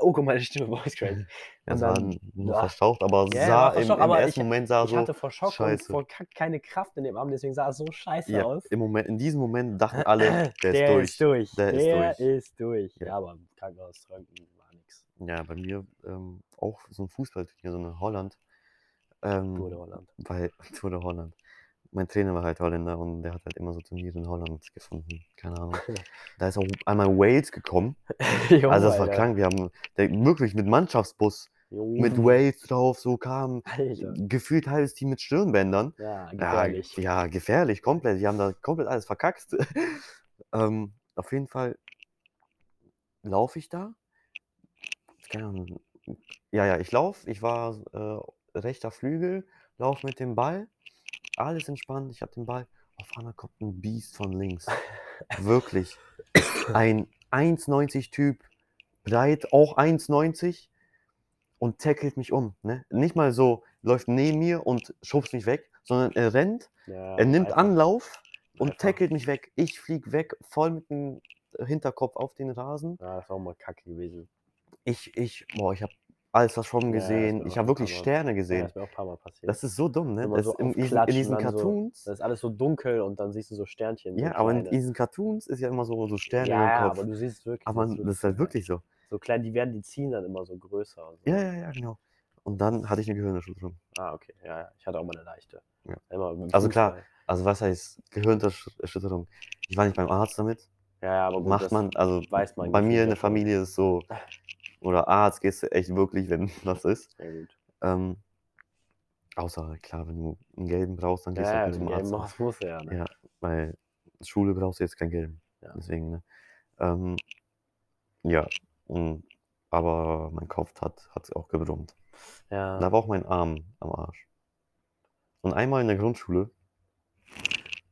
oh, guck mal, meine Stimme war crazy. Ja, Und war dann- nur ja. verstaucht, aber Ja, sah war im, im aber ersten ich- Moment sah Ich so. hatte vor Schock scheiße. und vor keine Kraft in dem Arm, deswegen sah es so scheiße Ja, aus. im Moment, in diesem Moment dachten alle, der, *clears throat* der ist durch. ist durch. Der Der, ist durch. ist durch. Ja, Ja. aber Krankenhaus Röntgen war nix. Ja, bei mir ähm, auch so ein Fußballturnier, so eine Holland. Ähm, Tour de Holland. Bei *laughs* Tour de Holland. mein Trainer war halt Holländer und der hat halt immer so Turniere in Holland gefunden. Keine Ahnung. *laughs* Da ist auch einmal Wales gekommen. *laughs* Jo, Also das war Alter. krank. Wir haben der, wirklich mit Mannschaftsbus, mit Jo, Wales drauf, so kam Alter. gefühlt halbes Team mit Stirnbändern. Ja, Ja, gefährlich. ja, gefährlich, komplett. Die haben da komplett alles verkackt. ähm, auf jeden Fall laufe ich da. Keine Ahnung. Ja, ja, ich laufe. Ich war äh, rechter Flügel, laufe mit dem Ball. Alles entspannt. Ich habe den Ball. Auf einmal kommt ein Biest von links. *laughs* Wirklich. Ein 1,90 Typ, breit, auch 1,90 und tackelt mich um. Ne? Nicht mal so, läuft neben mir und schubst mich weg, sondern er rennt, Ja, er nimmt einfach- Anlauf und einfach- tackelt mich weg. Ich flieg weg, voll mit dem Hinterkopf auf den Rasen. Ja, das war auch mal kacke gewesen. Ich, ich, boah, ich habe alles Ja, das gesehen. mir ich habe wirklich Sterne Ja, gesehen. das ist mir auch ein paar Mal passiert. Das ist so dumm, ne? Das so in, diesen, in diesen dann so- Cartoons. das ist alles so dunkel und dann siehst du so Sternchen. so ja, aber in kleine. diesen Cartoons ist ja immer so, so Sterne ja, im ja, Kopf. aber du siehst es wirklich. Aber das das ist halt wirklich so. So klein, die werden, die ziehen dann immer so größer. Ja, ja, ja, genau. Und dann hatte ich eine Gehirnerschütterung. Ah, okay. Ja, ja. Ich hatte auch mal eine leichte. Ja. Also klar. Also was heißt Gehirnerschütterung? Ich war nicht beim Arzt damit. Ja, ja, aber gut, Macht man, also weiß man bei mir in ja der schon. Familie ist es so, oder Arzt gehst du echt wirklich, wenn *laughs* was ist. Ja, gut. Ähm, außer, klar, wenn du einen gelben brauchst, dann Ja, gehst du ja, halt den zum gelben Arzt. Maus muss er ja. Ne? Ja, weil Schule brauchst du jetzt keinen gelben. Ja. Deswegen, ne? Ähm, ja, und, aber mein Kopf hat es auch gebrummt. Ja. Da war auch mein Arm am Arsch. Und einmal in der Grundschule,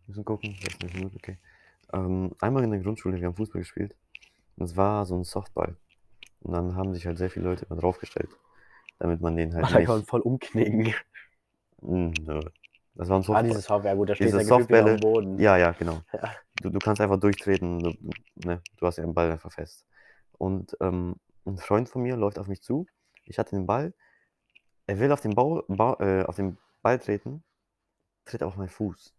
müssen gucken, das okay. Ähm, einmal in der Grundschule, wir haben Fußball gespielt. Und es war so ein Softball. Und dann haben sich halt sehr viele Leute immer draufgestellt, damit man den halt da kann man nicht. voll umknicken. Mm, nö. Das war ein Ah, Softball. dieses Software, gut, da steht der wieder am Softbälle, Boden. Ja, ja, genau. Ja. Du, du kannst einfach durchtreten, du, ne, du hast ja den Ball einfach fest. Und ähm, ein Freund von mir läuft auf mich zu. Ich hatte den Ball. Er will auf den, Bau, Bau, äh, auf den Ball treten, tritt auf meinen Fuß.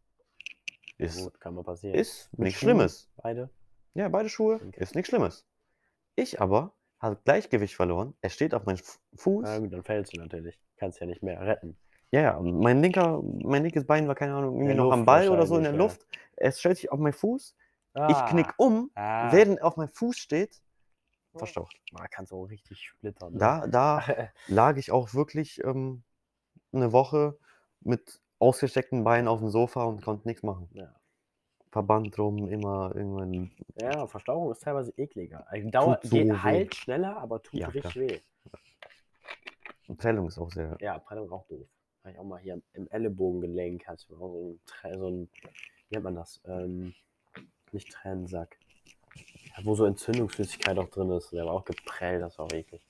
Ist, gut, kann mal passieren. ist nichts? Schlimmes. Beide? Ja, beide Schuhe, Okay. ist nichts Schlimmes. Ich aber habe Gleichgewicht verloren. Er steht auf meinem Fu- Fuß. Na gut, dann fällst du natürlich. Kannst ja nicht mehr retten. Ja, ja, mein linker, mein linkes Bein war, keine Ahnung, irgendwie noch am Ball oder so in der wahrscheinlich, Luft. Er stellt sich auf meinen Fuß. Ah, Ich knick um, Ah, während er auf meinem Fuß steht. Verstaucht. Da kannst du auch richtig splittern. ne? Da, da *laughs* lag ich auch wirklich ähm, eine Woche mit ausgesteckten Beinen auf dem Sofa und konnte nichts machen. ja. Verband drum, immer irgendwann. ja, Verstauchung ist teilweise ekliger. Also Dauer, so geht, weh. heilt schneller, aber tut Ja, richtig klar. weh. Prellung ist auch sehr. Ja, Prellung auch doof. Habe ich auch mal hier im Ellenbogengelenk, auch so ein, so ein, wie nennt man das? Ähm, nicht Tränensack. Ja, wo so Entzündungsflüssigkeit auch drin ist. Der war auch geprellt, das war auch eklig.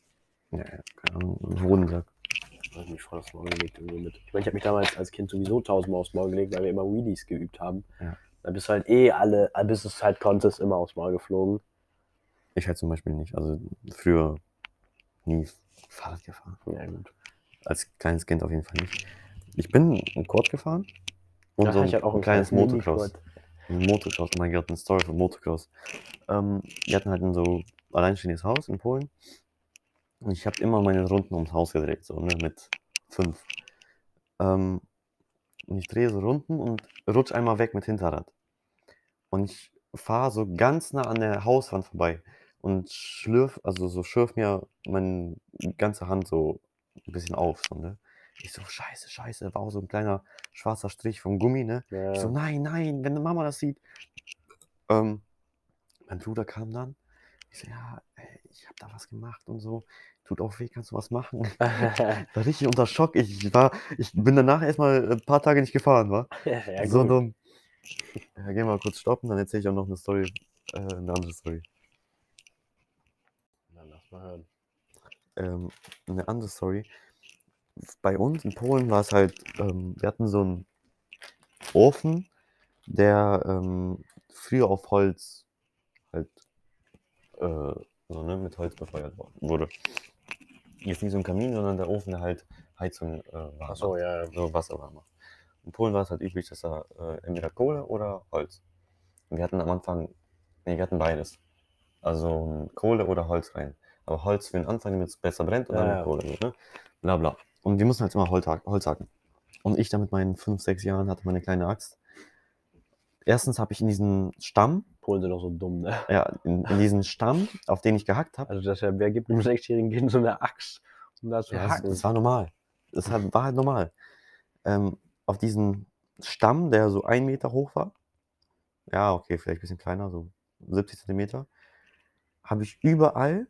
Ja, keine Ahnung, Hodensack. Da hab ich mich voll aufs Maul gelegt irgendwie mit. Ich meine, ich habe mich damals als Kind sowieso tausendmal aufs Maul gelegt, weil wir immer Wheelies geübt haben. Ja. Da bist du halt eh alle, bis es halt konntest, immer aufs Maul geflogen. Ich halt zum Beispiel nicht. Also früher nie Fahrrad gefahren. Ja, gut. Als kleines Kind auf jeden Fall nicht. Ich bin ein Quad gefahren und Da so hatte ein, ich halt auch ein kleines. Motocross. Ein Motocross, oh mein Gott, eine Story von Motocross. Ähm, wir hatten halt ein so alleinstehendes Haus in Polen. Und ich habe immer meine Runden ums Haus gedreht, so, ne, mit fünf. Ähm, und ich drehe so Runden und rutsch einmal weg mit Hinterrad. Und ich fahre so ganz nah an der Hauswand vorbei und schlürf, also so schürf mir meine ganze Hand so ein bisschen auf, so, ne. Ich so, scheiße, scheiße, war auch so ein kleiner schwarzer Strich vom Gummi, ne. Ja. Ich so, nein, nein, wenn Mama das sieht. Ähm, mein Bruder kam dann. Ich so, ja, ey, ich habe da was gemacht und so. Tut auch weh, kannst du was machen? *laughs* *laughs* War richtig unter Schock. Ich war, ich bin danach erstmal ein paar Tage nicht gefahren, war. *laughs* ja, so gut. *laughs* Ja, gehen wir mal kurz stoppen, dann erzähle ich auch noch eine Story, äh, eine andere Story. Dann lass mal hören. ähm, eine andere Story. Bei uns in Polen war es halt, ähm, wir hatten so einen Ofen, der ähm, früher auf Holz halt äh, so, ne, mit Holz befeuert wurde. Jetzt nicht so ein Kamin, sondern der Ofen, der halt Heizung äh, warm Achso, macht, ja. so Wasser warm macht. In Polen war es halt üblich, dass da äh, entweder Kohle oder Holz. Und wir hatten am Anfang, nee, wir hatten beides. Also Kohle oder Holz rein. Aber Holz für den Anfang, damit es besser brennt und Ja, dann ja. Kohle. Ne? Bla bla. Und wir mussten halt immer Holz, Holz hacken. Und ich da mit meinen 5, 6 Jahren hatte meine kleine Axt. Erstens habe ich in diesen Stamm, Polen sind auch so dumm, ne? ja, in, in diesen Stamm, auf den ich gehackt habe, Also, das ja, wer gibt einem sechsjährigen Kind so eine Axt, um da zu ja, hacken? das war normal. Das war halt normal. Ähm, auf diesen Stamm, der so ein Meter hoch war, ja, okay, vielleicht ein bisschen kleiner, so 70 Zentimeter, habe ich überall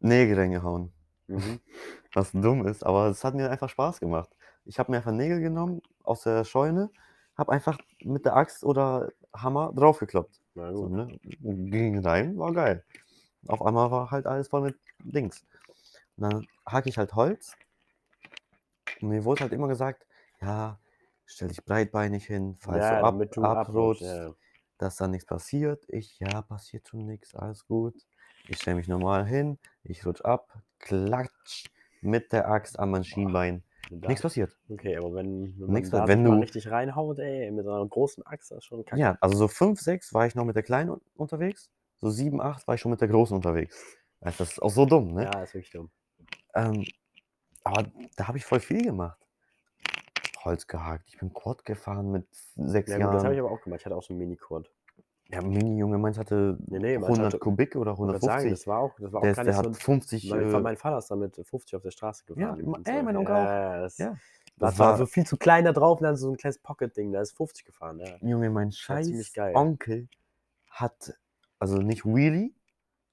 Nägel reingehauen. Mhm. *laughs* Was dumm ist, aber es hat mir einfach Spaß gemacht. Ich habe mir einfach Nägel genommen aus der Scheune, habe einfach mit der Axt oder Hammer draufgekloppt. Na So, gut. ne? Ging rein, war geil. Auf einmal war halt alles voll mit Dings. Und dann hacke ich halt Holz. Und mir wurde halt immer gesagt, ja, stell dich breitbeinig hin, falls ja, du ab, du abrutschst, Ja. dass da nichts passiert. Ich, ja, passiert schon nichts, alles gut. Ich stelle mich normal hin, ich rutsch ab, klatsch mit der Axt an mein Schienbein. Da- Nichts passiert. Okay, aber wenn, wenn Nix, man wenn du- richtig reinhaut, ey, mit so einer großen Axt, das ist schon kacke. Ja, also so 5, 6 war ich noch mit der Kleinen un- unterwegs. So 7, 8 war ich schon mit der Großen unterwegs. Weißt, das ist auch so dumm, ne? Ja, ist wirklich dumm. Ähm, aber da habe ich voll viel gemacht. Holz gehakt. Ich bin Quad gefahren mit 6 Ja, gut, das habe ich Jahren. aber auch gemacht. Ich hatte auch so einen Mini-Quad. Ja, Mini-Junge, meins hatte Nee, nee, meins 100 hatte- Kubik oder Ich wollte sagen, 150. das war auch, das war auch Der, gar der nicht so hat ein 50. Mein, Äh, mein Vater ist damit 50 auf der Straße gefahren. und ey, mein Onkel ja, auch. Ja, das, ja. das Das war war, so viel zu klein da drauf und dann so ein kleines Pocket-Ding, da ist 50 gefahren. Ja. Junge, mein scheiß. Onkel hat, also nicht Wheelie,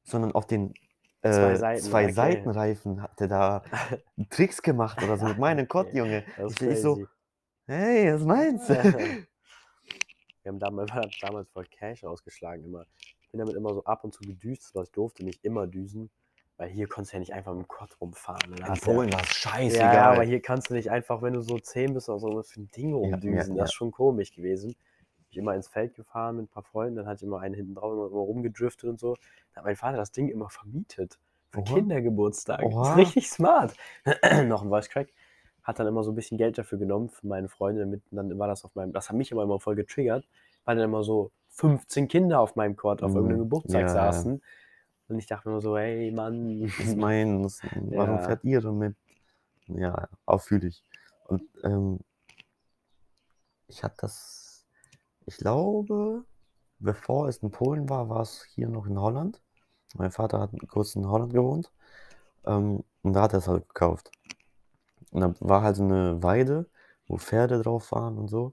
sondern auf den äh, Zwei Seiten, zwei okay. Seitenreifen hat er da *laughs* Tricks gemacht oder so mit meinem Quad, Okay, Junge. Das ist Ich, ich so. Hey, was meinst du? *laughs* Wir haben damals, *laughs* damals voll Cash ausgeschlagen immer. Ich bin damit immer so ab und zu gedüst, was ich durfte nicht immer düsen, weil hier konntest du ja nicht einfach mit dem Quad rumfahren. ne? In ja- Polen war es Ja, scheißegal. ja, aber hier kannst du nicht einfach, wenn du so 10 bist oder so, für ein Ding ja, rumdüsen. ja. Das ist schon komisch gewesen. Bin ich immer ins Feld gefahren mit ein paar Freunden, dann hatte ich immer einen hinten drauf, immer, immer rumgedriftet und so. Da hat mein Vater das Ding immer vermietet. Für Oha. Kindergeburtstag. Das Oha. ist richtig smart. *clears throat* Noch ein Voice Crack. Hat dann immer so ein bisschen Geld dafür genommen für meine Freunde, damit dann war das auf meinem, das hat mich immer, immer voll getriggert, weil dann immer so 15 Kinder auf meinem Quad auf Mhm. irgendeinem Geburtstag Ja, saßen. Und ich dachte mir nur so, hey Mann. Das ist meins. *laughs* Warum Ja. fährt ihr damit? Ja, ausführlich. Und ähm, ich hatte das, ich glaube, bevor es in Polen war, war es hier noch in Holland. Mein Vater hat kurz in Holland gewohnt. Ähm, und da hat er es halt gekauft. Und da war halt so eine Weide, wo Pferde drauf waren und so.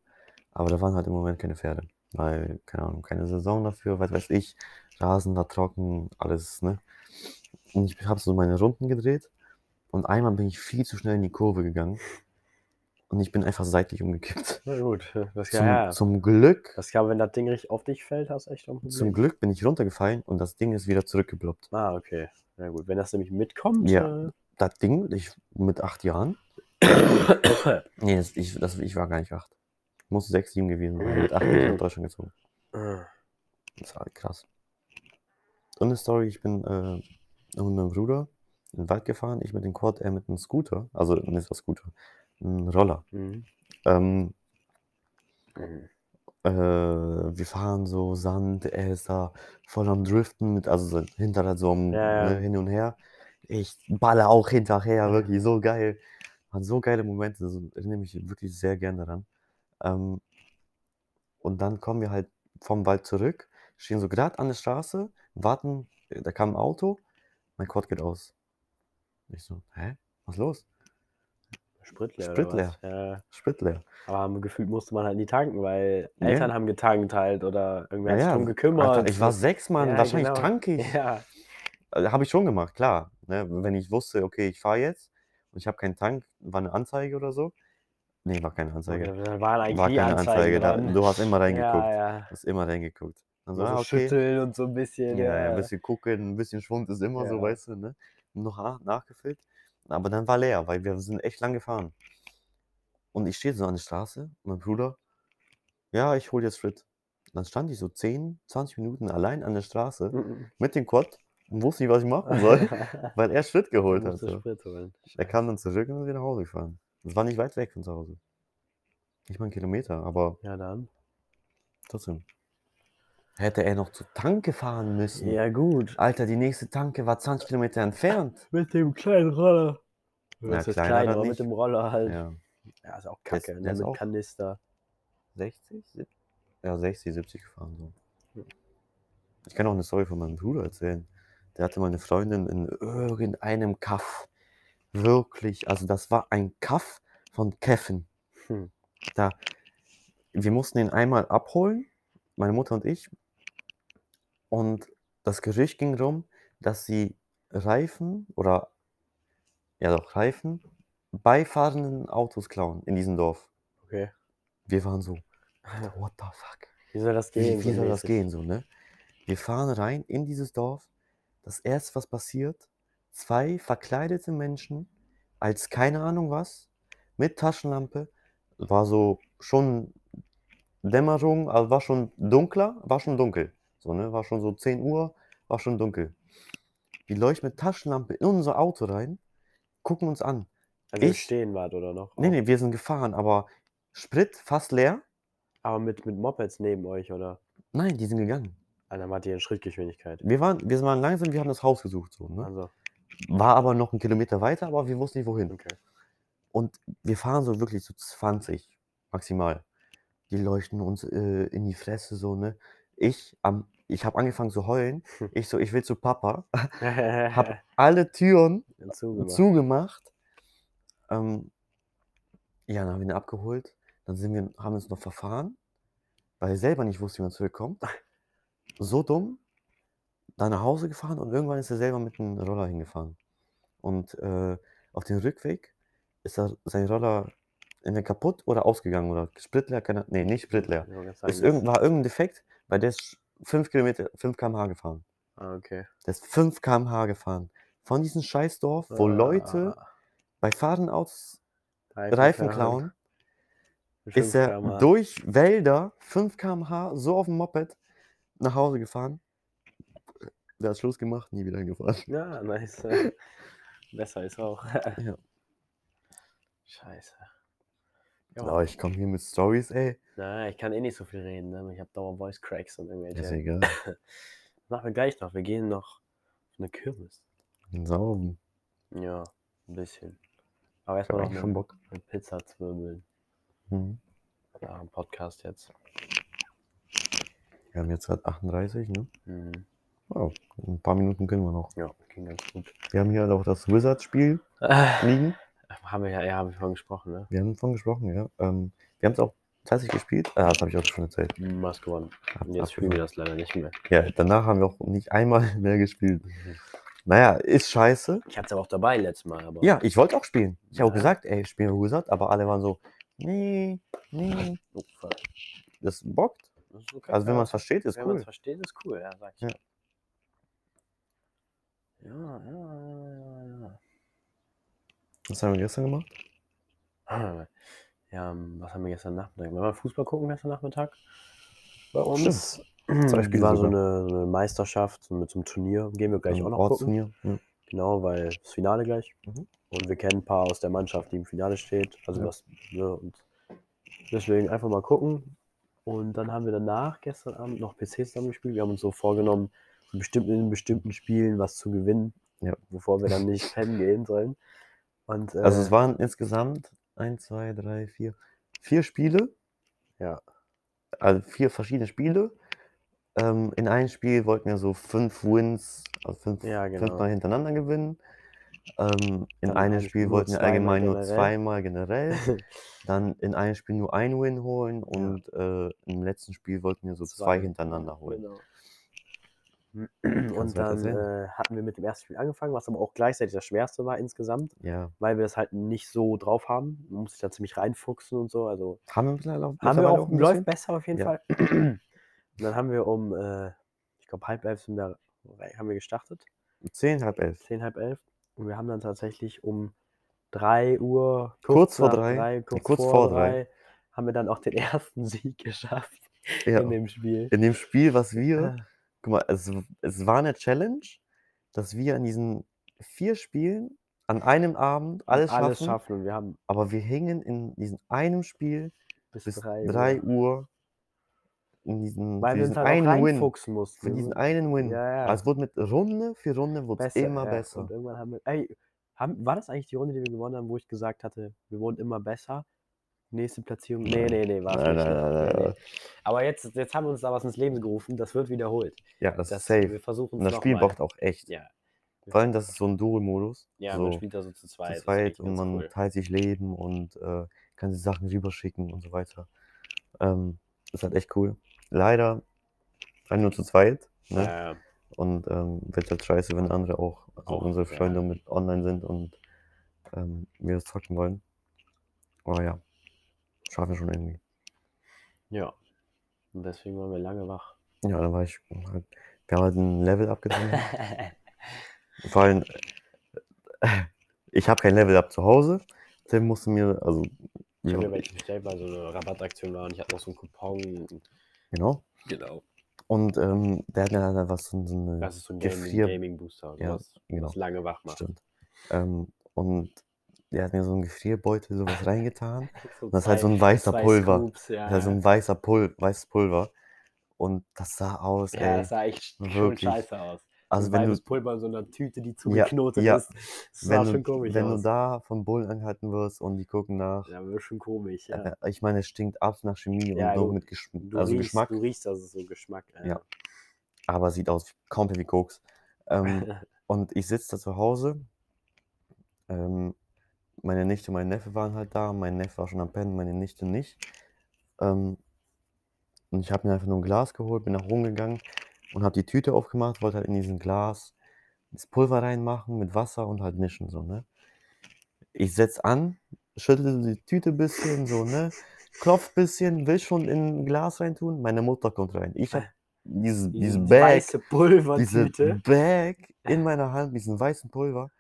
Aber da waren halt im Moment keine Pferde. Weil, keine Ahnung, keine Saison dafür, was weiß ich. Rasen war trocken, alles, ne? Und ich habe so meine Runden gedreht. Und einmal bin ich viel zu schnell in die Kurve gegangen. Und ich bin einfach seitlich umgekippt. *laughs* Na gut, das Zum, ja, ja. zum Glück, Das kann, wenn das Ding richtig auf dich fällt, hast du echt ein Problem. zum Glück bin ich runtergefallen und das Ding ist wieder zurückgeploppt. Ah, okay. Na gut, wenn das nämlich mitkommt. Ja. Äh, Das Ding, ich mit acht Jahren, nee, das, ich, das, ich war gar nicht acht. Muss sechs, sieben gewesen sein. Mit acht bin ich nach Deutschland gezogen. Das war krass. Und eine Story, ich bin äh, mit meinem Bruder in den Wald gefahren, ich mit dem Quad, er mit einem Scooter, also nicht was Scooter, ein Roller. mhm. Ähm, Mhm. äh, wir fahren so Sand, er ist da voll am Driften, mit, also so Hinterrad so am, Ja, ja. Ne, hin und her. Ich balle auch hinterher, wirklich so geil. Waren so geile Momente, so, erinnere mich wirklich sehr gerne daran. Ähm, und dann kommen wir halt vom Wald zurück, stehen so gerade an der Straße, warten, äh, da kam ein Auto, mein Quad geht aus. Ich so, hä? Was ist los? Sprit leer. Sprit was? Ja. Sprit leer. Aber gefühlt musste man halt nie tanken, weil Ja. Eltern haben getankt halt oder irgendwer Ja, hat sich drum gekümmert. Alter, ich war sechs, Mann, wahrscheinlich genau. tanke ich. *laughs* Ja, Habe ich schon gemacht, klar. Ne? Wenn ich wusste, okay, ich fahre jetzt und ich habe keinen Tank, war eine Anzeige oder so. Nee, war keine Anzeige. da waren eigentlich War keine Anzeige. Da, du hast immer *laughs* reingeguckt. Ja, ja. Hast immer reingeguckt. Dann so, So, ah, okay. schütteln und so ein bisschen. Ja, ja, ein bisschen gucken, ein bisschen Schwund ist immer so, Ja. weißt du, ne? Noch nach, nachgefüllt. Aber dann war leer, weil wir sind echt lang gefahren. Und ich stehe so an der Straße, mein Bruder, ja, ich hole jetzt Sprit. Dann stand ich so 10, 20 Minuten allein an der Straße Mhm. mit dem Quad wusste nicht, was ich machen soll, *laughs* weil er Sprit geholt hat. Musste So. Sprit holen. Er kam dann zurück und ist wieder nach Hause gefahren. Das war nicht weit weg von zu Hause. Nicht mal ein Kilometer, aber Ja, dann. trotzdem. Hätte er noch zur Tanke fahren müssen. Ja, gut. Alter, die nächste Tanke war 20 Kilometer entfernt. *laughs* Mit dem kleinen Roller. Ja, Das klein, aber mit dem Roller halt. Ja. Ja, ist auch kacke. der ne? ist Mit auch- Kanister. 60? Sieb- Ja, 60, 70 gefahren so. Ich kann auch eine Story von meinem Bruder erzählen. Der hatte mal eine Freundin in irgendeinem Kaff. Wirklich, also das war ein Kaff von Kevin. Hm. Da, wir mussten ihn einmal abholen, meine Mutter und ich. Und das Gerücht ging rum, dass sie Reifen oder ja doch Reifen bei fahrenden Autos klauen in diesem Dorf. Okay. Wir waren so, what the fuck? Wie soll das Wie, gehen? wie so soll das gehen so, ne? Wir fahren rein in dieses Dorf. Das erste, was passiert, zwei verkleidete Menschen als keine Ahnung was, mit Taschenlampe, war so schon Dämmerung, also war schon dunkler, war schon dunkel. So, ne? War schon so 10 Uhr, war schon dunkel. Die leuchten mit Taschenlampe in unser Auto rein, gucken uns an. Also Ich- stehen wart oder noch? Nee, nee, wir sind gefahren, aber Sprit fast leer. Aber mit, mit Mopeds neben euch, oder? Nein, die sind gegangen. Ah, dann wart ihr in Schrittgeschwindigkeit. Wir waren, wir waren langsam, wir haben das Haus gesucht. So, ne? Also, War aber noch einen Kilometer weiter, aber wir wussten nicht wohin. okay. Und wir fahren so wirklich so 20 maximal. Die leuchten uns äh, in die Fresse so, ne? Ich, am, ich habe angefangen zu heulen. Ich so, ich will zu Papa. *laughs* Hab alle Türen Zugemacht. zugemacht. Ähm, ja, dann haben wir ihn abgeholt. Dann sind wir, haben wir uns noch verfahren, weil er selber nicht wusste, wie man zurückkommt. So dumm. Dann nach Hause gefahren und irgendwann ist er selber mit dem Roller hingefahren. Und äh, auf dem Rückweg ist er, sein Roller entweder kaputt oder ausgegangen oder Spritleer, keine, nee, nicht Spritleer. Sagen, Ist irgend, war irgendein Defekt, weil der ist 5 Kilometer, 5 km/h gefahren. Ah, okay. Der ist 5 km/h gefahren. Von diesem Scheißdorf, wo Leute Ah, bei Fahrtenautos Reifen, Reifen klauen. ist 5 er durch Wälder 5 km/h so auf dem Moped nach Hause gefahren. Der hat Schluss gemacht, nie wieder hingefahren. Ja, nice. *laughs* Besser ist auch. Ja. Scheiße. Ja, Aber ich komme hier mit Stories, ey. na, ich kann eh nicht so viel reden. Ne? Ich habe dauernd Voice Cracks und irgendwelche. Ist egal. *laughs* Machen wir gleich noch. Wir gehen noch auf eine Kirmes. Sauben. Ja, ein bisschen. Aber erstmal noch schon Bock. eine Pizza zwirbeln. Mhm. Nach dem Podcast jetzt. Wir haben jetzt gerade 38, ne? Mhm. Wow, ein paar Minuten können wir noch. Ja, ging ganz gut. Wir haben hier auch das Wizards-Spiel Äh, liegen. haben wir ja, ja, haben wir vorhin gesprochen, ne? Wir haben davon gesprochen, ja. Ähm, wir haben es auch tatsächlich gespielt. Ah, das habe ich auch schon erzählt. Hast gewonnen. Hab- jetzt hab spielen wir das leider nicht mehr. Ja, danach haben wir auch nicht einmal *laughs* mehr gespielt. Naja, ist scheiße. Ich hatte es aber auch dabei letztes Mal. Aber Ja, ich wollte auch spielen. Ich habe auch Ja. gesagt, ey, spielen wir Wizard, aber alle waren so, nee, nee. Oh, fuck. Das bockt. Das okay, Also wenn man es versteht, ist Wenn man es cool. versteht, ist cool, ja, sag ich. Ja. Ja, ja, ja, ja, Was haben wir gestern gemacht? ja. Ähm, was haben wir gestern Nachmittag? Wir Fußball gucken gestern Nachmittag? Bei Stimmt. uns. Zwei *clears throat* Spiele war so eine, so eine Meisterschaft mit so einem Turnier. Gehen wir gleich Ein auch noch gucken. Ortsturnier. Ja. Genau, weil das Finale gleich. Mhm. Und wir kennen ein paar aus der Mannschaft, die im Finale steht. Also Ja. das, ne, und deswegen einfach mal gucken. Und dann haben wir danach gestern Abend noch PC zusammen gespielt. Wir haben uns so vorgenommen, so bestimmt in bestimmten Spielen was zu gewinnen, Ja. bevor wir dann nicht *laughs* pennen gehen sollen. Und, äh, Also es waren insgesamt 1, 2, 3, 4, vier Spiele. Ja. Also vier verschiedene Spiele. Ähm, in einem Spiel wollten wir so fünf Wins, also fünf, Ja, genau. fünfmal hintereinander gewinnen. Ähm, in einem ein Spiel wollten wir allgemein nur zweimal generell. *laughs* Dann in einem Spiel nur ein Win holen und äh, im letzten Spiel wollten wir so zwei, hintereinander holen. Genau. *clears throat* Und dann äh, hatten wir mit dem ersten Spiel angefangen, was aber auch gleichzeitig das schwerste war insgesamt, Ja. weil wir das halt nicht so drauf haben. Man muss sich da ziemlich reinfuchsen und so. Also Haben wir mittlerweile auch, haben wir auch, ein läuft besser auf jeden Ja. Fall. *clears throat* Und dann haben wir um, äh, ich glaube, halb elf sind wir, haben wir gestartet. Zehn, halb elf. Zehn, halb elf. Und wir haben dann tatsächlich um 3 Uhr, Kurz vor nach drei, kurz, kurz vor, vor drei, drei. haben wir dann auch den *laughs* ersten Sieg geschafft Ja. in dem Spiel. In dem Spiel, was wir Ah, Guck mal, es, es war eine Challenge, dass wir an diesen vier Spielen an einem Abend alles, alles schaffen, wir haben aber wir hingen in diesem einem Spiel bis, bis 3 3 Uhr. Uhr in diesen, Weil für wir uns diesen halt einen Win. mussten. Für diesen einen Win. Ja, ja. Aber es wurde mit Runde für Runde wurde es immer ja. besser. Und irgendwann haben wir. Ey, haben, war das eigentlich die Runde, die wir gewonnen haben, wo ich gesagt hatte, wir wurden immer besser? Nächste Platzierung. Nee, nee, nee, war es nicht. nein, nee. nein. Aber jetzt, jetzt haben wir uns da was ins Leben gerufen, das wird wiederholt. Ja, das, Das, ist safe. Wir versuchen Und das Spiel bockt auch echt. Ja, Vor allem, das ist so ein Duo-Modus. ja so man spielt da so zu zweit. zu das zweit und man cool. teilt sich Leben und äh, kann sich Sachen rüberschicken und so weiter. Ähm, ist halt echt cool. Leider halt nur zu zweit. Ne? Ja, Und ähm, wird halt scheiße, wenn andere auch, also Auch, unsere ja. Freunde mit online sind und ähm, wir das zocken wollen. Aber ja, schaffen wir schon irgendwie. ja. Und deswegen waren wir lange wach. Ja, dann war ich halt, wir haben halt ein Level abgetan. *laughs* Vor allem, ich habe kein Level up zu Hause. Tim musste mir, also, Ich ja, habe mir welche bestellt, weil so eine Rabattaktion war und ich hatte noch so einen Coupon. Genau. Genau. Und ähm, der hat mir dann einfach so, so eine, Das ist so ein Gefrier- Gaming, Booster, Ja, was, genau. was lange wach macht. stimmt. Ähm, und der hat mir so einen Gefrierbeutel sowas *laughs* reingetan. So Das ist halt so ein weißer Pulver. Scoops, ja, Das ist halt so ein weißer Pul weißes Pulver. Und das sah aus, ja, ey. das sah echt wirklich. scheiße aus. Also wenn du, Pulver in so einer Tüte, die Ja, zugeknotet ja. ist. Das wenn, schon du, komisch wenn aus. du da vom Bullen angehalten wirst und die gucken nach, ja, wird schon komisch, ja. äh, ich meine, es stinkt ab nach Chemie Ja, und du- mit Geschm Du, also riechst, Geschmack, du riechst, ist so Geschmack. Ja. aber sieht aus wie- komplett wie Koks. Ähm, *laughs* und ich sitze da zu Hause. Ähm, meine Nichte und mein Neffe waren halt da. Mein Neffe war schon am Pennen, meine Nichte nicht. Ähm, und ich habe mir einfach nur ein Glas geholt, bin nach rumgegangen und habe die Tüte aufgemacht, wollte halt in diesen Glas das Pulver reinmachen mit Wasser und halt mischen, so, ne? Ich setz an, schüttelte die Tüte ein bisschen, so, ne? Klopf ein bisschen, will schon in ein Glas reintun. Meine Mutter kommt rein. Ich habe dieses, Die, dieses die Bag weiße diese Pulvertüte. Bag in meiner Hand, diesen weißen Pulver.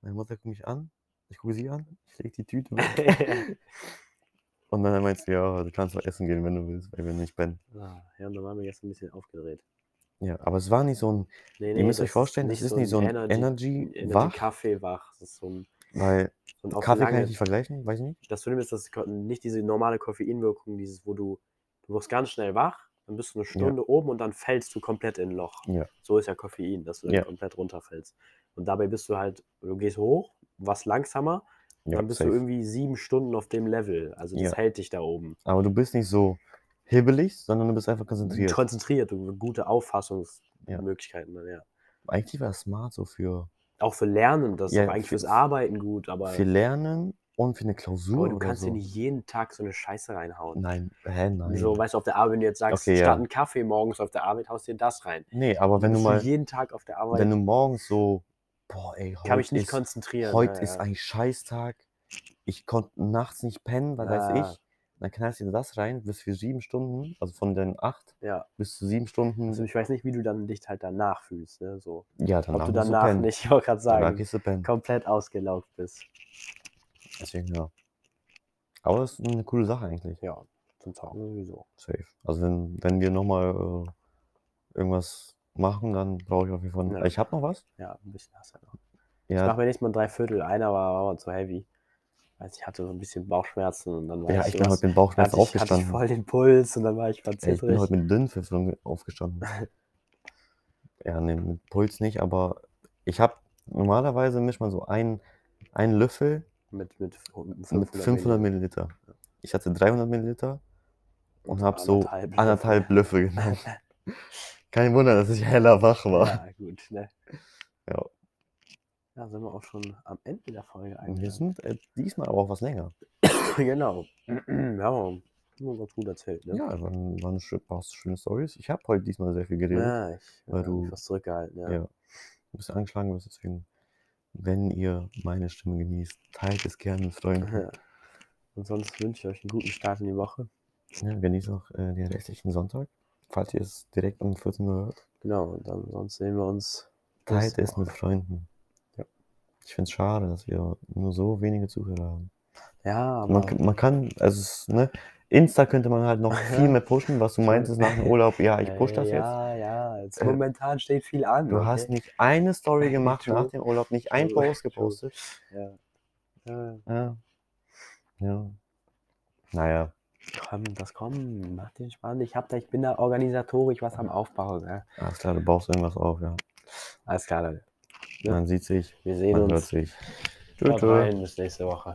Meine Mutter guckt mich an, ich gucke sie an, ich lege die Tüte weg. *laughs* und dann meint sie, ja, du kannst mal essen gehen, wenn du willst, weil wir nicht pennen. Ah, ja, und dann waren wir gestern ein bisschen aufgedreht. Ja, aber es war nicht so ein, Nee, ihr müsst euch vorstellen, das ist nicht so ein Energy, Energy wach, Kaffee wach. Das ist so ein, weil so ein Kaffee kann lange- ich nicht vergleichen, weiß ich nicht. Das Schlimme ist, dass es nicht diese normale Koffeinwirkung, dieses, wo du, du wirst ganz schnell wach, dann bist du eine Stunde oben und dann fällst du komplett in ein Loch. Ja. So ist ja Koffein, dass du Ja. komplett runterfällst. Und dabei bist du halt, du gehst hoch, was langsamer, Ja, dann bist safe. du irgendwie sieben Stunden auf dem Level. Also das Ja. hält dich da oben. Aber du bist nicht so hibbelig, sondern du bist einfach konzentriert. Konzentriert, du gute Auffassungsmöglichkeiten. dann, Ja. Eigentlich war das smart so für, Auch für Lernen, das Ja, ist eigentlich für- fürs Arbeiten gut, aber, für Lernen und für eine Klausur aber du kannst so. dir nicht jeden Tag so eine Scheiße reinhauen. Nein, hä, nein. So, weißt du, auf der Arbeit, wenn du jetzt sagst, Okay, ja. statt einen Kaffee morgens auf der Arbeit, haust dir das rein. nee, aber wenn du Bist mal, jeden Tag auf der Arbeit, wenn du morgens so, boah, ey, kann heute mich nicht ist, konzentrieren. heute ja, ist ja. ein Scheißtag, ich konnte nachts nicht pennen, weil weiß Ja. ich, dann knallst du dir das rein, bis für sieben Stunden, also von den acht Ja, bis zu sieben Stunden, also ich weiß nicht, wie du dann dich halt danach fühlst. Ne? So. ja, danach Ob du danach pennen. nicht, ich wollte gerade sagen, du komplett ausgelaugt bist. Deswegen, ja. Aber das ist eine coole Sache eigentlich. Ja, zum Tag sowieso. Safe. Also wenn, wenn wir nochmal äh, irgendwas machen, dann brauche ich auf jeden Fall. Ja. Ich habe noch was. Ja, ein bisschen hast du ja noch. Ich mache mir nächstes Mal drei Viertel. Einer war, war zu heavy. Also ich hatte so ein bisschen Bauchschmerzen und dann war ja ich, ich bin heute mit hatte Bauchschmerzen ich, hatte ich aufgestanden. voll den Puls und dann war ich Ey, ich bin heute mit Dünnpfiff aufgestanden. *laughs* ja, nee, mit Puls nicht, aber ich habe normalerweise mischt man so ein, einen Löffel Mit, mit, mit 500 Milliliter. Ich hatte 300 Milliliter und habe so Anderthalb anderthalb Löffel genommen. *laughs* Kein Wunder, dass ich heller wach war. Ja, gut, ne? Ja. Ja, sind wir auch schon am Ende der Folge Und wir eigentlich. sind äh, diesmal aber auch was länger. *coughs* genau. ja, haben wir ganz gut erzählt, ne? Ja, waren, waren schön, paar schöne Stories. Ich habe heute diesmal sehr viel geredet. Ja, ich weil äh, du- was zurückgehalten, ja. Ja. Ein bisschen angeschlagen wirst, deswegen, wenn ihr meine Stimme genießt, teilt es gerne mit Freunden. Ja. *laughs* Und sonst wünsche ich euch einen guten Start in die Woche. Ja, genießt auch äh, den restlichen Sonntag, falls ihr es direkt um 14 Uhr hört. Genau, und dann sonst sehen wir uns. Teilt es mit. Freunden. Ja. Ich finde es schade, dass wir nur so wenige Zuhörer haben. Ja, aber Man, man kann, also es, ne, Insta könnte man halt noch *laughs* viel mehr pushen, was du meintest nach dem Urlaub. Ja, ich push das äh, jetzt. Ja, ja, jetzt Äh, momentan steht viel an. Du okay? hast nicht eine Story *laughs* gemacht True. nach dem Urlaub, nicht ein Post gepostet. Ja. Ja, Ja. Ja. Naja. komm, das komm, mach den spannend. Ich hab da, ich bin da organisatorisch was am Aufbau. Ne? Alles klar, du baust irgendwas auf, ja. Alles klar, Leute. Ja. Man sieht sich, Wir sehen man hört uns. sich. Tschüss. Bis nächste Woche.